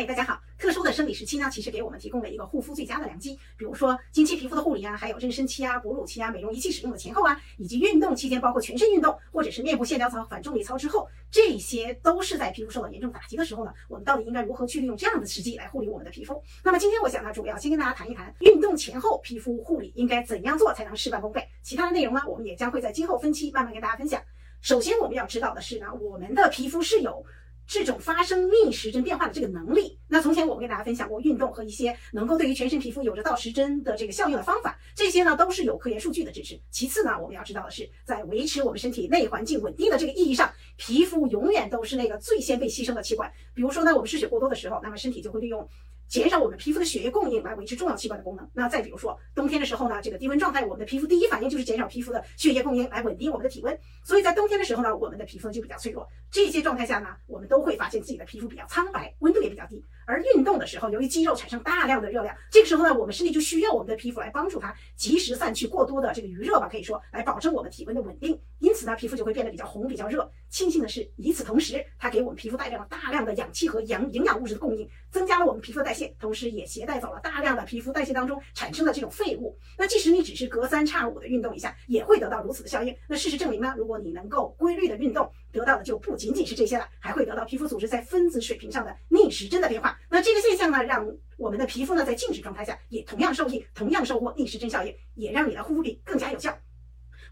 哎，大家好！特殊的生理时期呢，其实给我们提供了一个护肤最佳的良机。比如说经期皮肤的护理啊，还有妊娠期啊、哺乳期啊、美容仪器使用的前后啊，以及运动期间，包括全身运动或者是面部线条操、反重力操之后，这些都是在皮肤受到严重打击的时候呢，我们到底应该如何去利用这样的时机来护理我们的皮肤？那么今天我想呢，主要先跟大家谈一谈运动前后皮肤护理应该怎样做才能事半功倍。其他的内容呢，我们也将会在今后分期慢慢跟大家分享。首先我们要知道的是呢，我们的皮肤是有。这种发生逆时针变化的这个能力，那从前我们跟大家分享过运动和一些能够对于全身皮肤有着倒时针的这个效应的方法，这些呢都是有科研数据的支持。其次呢，我们要知道的是，在维持我们身体内环境稳定的这个意义上，皮肤永远都是那个最先被牺牲的器官。比如说呢，我们失血过多的时候，那么身体就会利用。减少我们皮肤的血液供应来维持重要器官的功能。那再比如说冬天的时候呢，这个低温状态，我们的皮肤第一反应就是减少皮肤的血液供应来稳定我们的体温。所以在冬天的时候呢，我们的皮肤就比较脆弱。这些状态下呢，我们都会发现自己的皮肤比较苍白，温度也比较低。而运动的时候，由于肌肉产生大量的热量，这个时候呢，我们身体就需要我们的皮肤来帮助它及时散去过多的这个余热吧，可以说来保证我们体温的稳定。因此呢，皮肤就会变得比较红、比较热。庆幸的是，与此同时，它给我们皮肤带来了大量的氧气和氧营养物质的供应，增加了我们皮肤的代谢，同时也携带走了大量的皮肤代谢当中产生的这种废物。那即使你只是隔三差五的运动一下，也会得到如此的效应。那事实证明呢，如果你能够规律的运动，得到的就不仅仅是这些了，还会得到皮肤组织在分子水平上的逆时针的变化。那这个现象呢，让我们的皮肤呢在静止状态下也同样受益，同样收获逆时针效应，也让你的护肤品更加有效。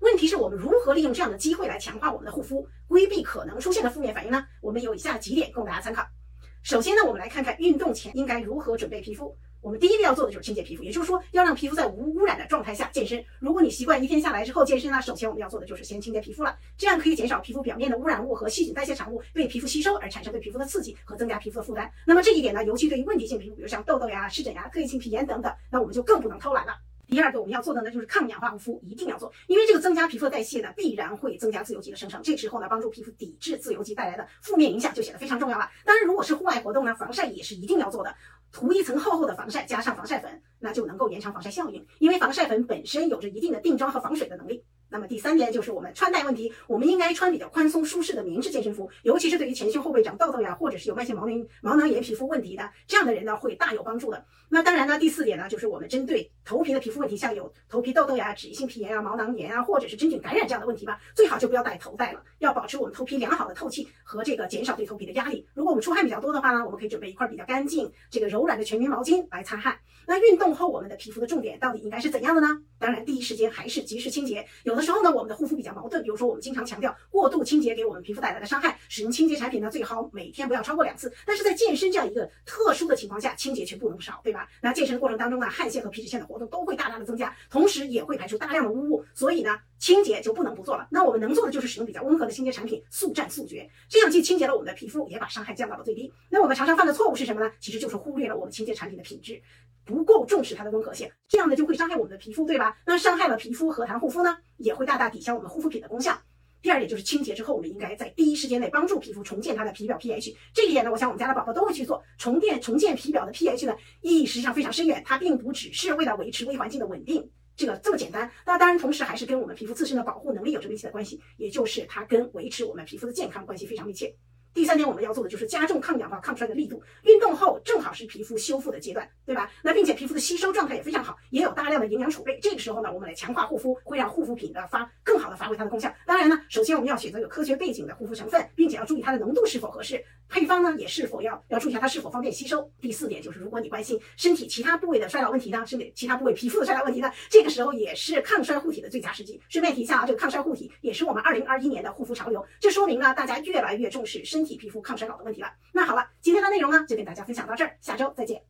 问题是我们如何利用这样的机会来强化我们的护肤，规避可能出现的负面反应呢？我们有以下几点供大家参考。首先呢，我们来看看运动前应该如何准备皮肤。我们第一个要做的就是清洁皮肤，也就是说要让皮肤在无污染的状态下健身。如果你习惯一天下来之后健身呢，首先我们要做的就是先清洁皮肤了，这样可以减少皮肤表面的污染物和细菌代谢产物被皮肤吸收而产生对皮肤的刺激和增加皮肤的负担。那么这一点呢，尤其对于问题性皮肤，比如像痘痘呀、湿疹呀、特异性皮炎等等，那我们就更不能偷懒了。第二个我们要做的呢，就是抗氧化护肤，一定要做，因为这个增加皮肤的代谢呢，必然会增加自由基的生成，这时候呢，帮助皮肤抵制自由基带来的负面影响就显得非常重要了。当然，如果是户外活动呢，防晒也是一定要做的，涂一层厚厚的防晒，加上防晒粉，那就能够延长防晒效应，因为防晒粉本身有着一定的定妆和防水的能力。那么第三点就是我们穿戴问题，我们应该穿比较宽松舒适的棉质健身服，尤其是对于前胸后背长痘痘呀，或者是有慢性毛囊毛囊炎皮肤问题的这样的人呢，会大有帮助的。那当然呢，第四点呢，就是我们针对头皮的皮肤问题，像有头皮痘痘呀、脂溢性皮炎啊、毛囊炎啊，或者是真菌感染这样的问题吧，最好就不要戴头戴了，要保持我们头皮良好的透气和这个减少对头皮的压力。如果我们出汗比较多的话呢，我们可以准备一块比较干净、这个柔软的全棉毛巾来擦汗。那运动后我们的皮肤的重点到底应该是怎样的呢？当然，第一时间还是及时清洁。有的时候呢，我们的护肤比较矛盾，比如说我们经常强调过度清洁给我们皮肤带来的伤害，使用清洁产品呢最好每天不要超过两次。但是在健身这样一个特殊的情况下，清洁却不能少，对吧？那健身的过程当中呢，汗腺和皮脂腺的活动都会大大的增加，同时也会排出大量的污物，所以呢，清洁就不能不做了。那我们能做的就是使用比较温和的清洁产品，速战速决，这样既清洁了我们的皮肤，也把伤害降到了最低。那我们常常犯的错误是什么呢？其实就是忽略了我们清洁产品的品质，不够重视它的温和性，这样呢就会伤害我们的皮肤，对吧？那伤害了皮肤，何谈护肤呢？也会大大抵消我们护肤品的功效。第二点就是清洁之后，我们应该在第一时间内帮助皮肤重建它的皮表 pH。这一点呢，我想我们家的宝宝都会去做。重建重建皮表的 pH 呢，意义实际上非常深远。它并不只是为了维持微环境的稳定，这个这么简单。那当然，同时还是跟我们皮肤自身的保护能力有着密切的关系，也就是它跟维持我们皮肤的健康关系非常密切。第三点，我们要做的就是加重抗氧化、抗衰的力度。运动后正好是皮肤修复的阶段，对吧？那并且皮肤的吸收状态也非常好，也有大量的营养储备。这个时候呢，我们来强化护肤，会让护肤品的发更好的发挥它的功效。当然呢，首先我们要选择有科学背景的护肤成分，并且要注意它的浓度是否合适，配方呢也是否要要注意一下它是否方便吸收。第四点就是，如果你关心身体其他部位的衰老问题呢，身体其他部位皮肤的衰老问题呢，这个时候也是抗衰护体的最佳时机。顺便提一下啊，这个抗衰护体也是我们二零二一年的护肤潮流，这说明呢，大家越来越重视身体体皮肤抗衰老的问题了。那好了，今天的内容呢就跟大家分享到这儿，下周再见。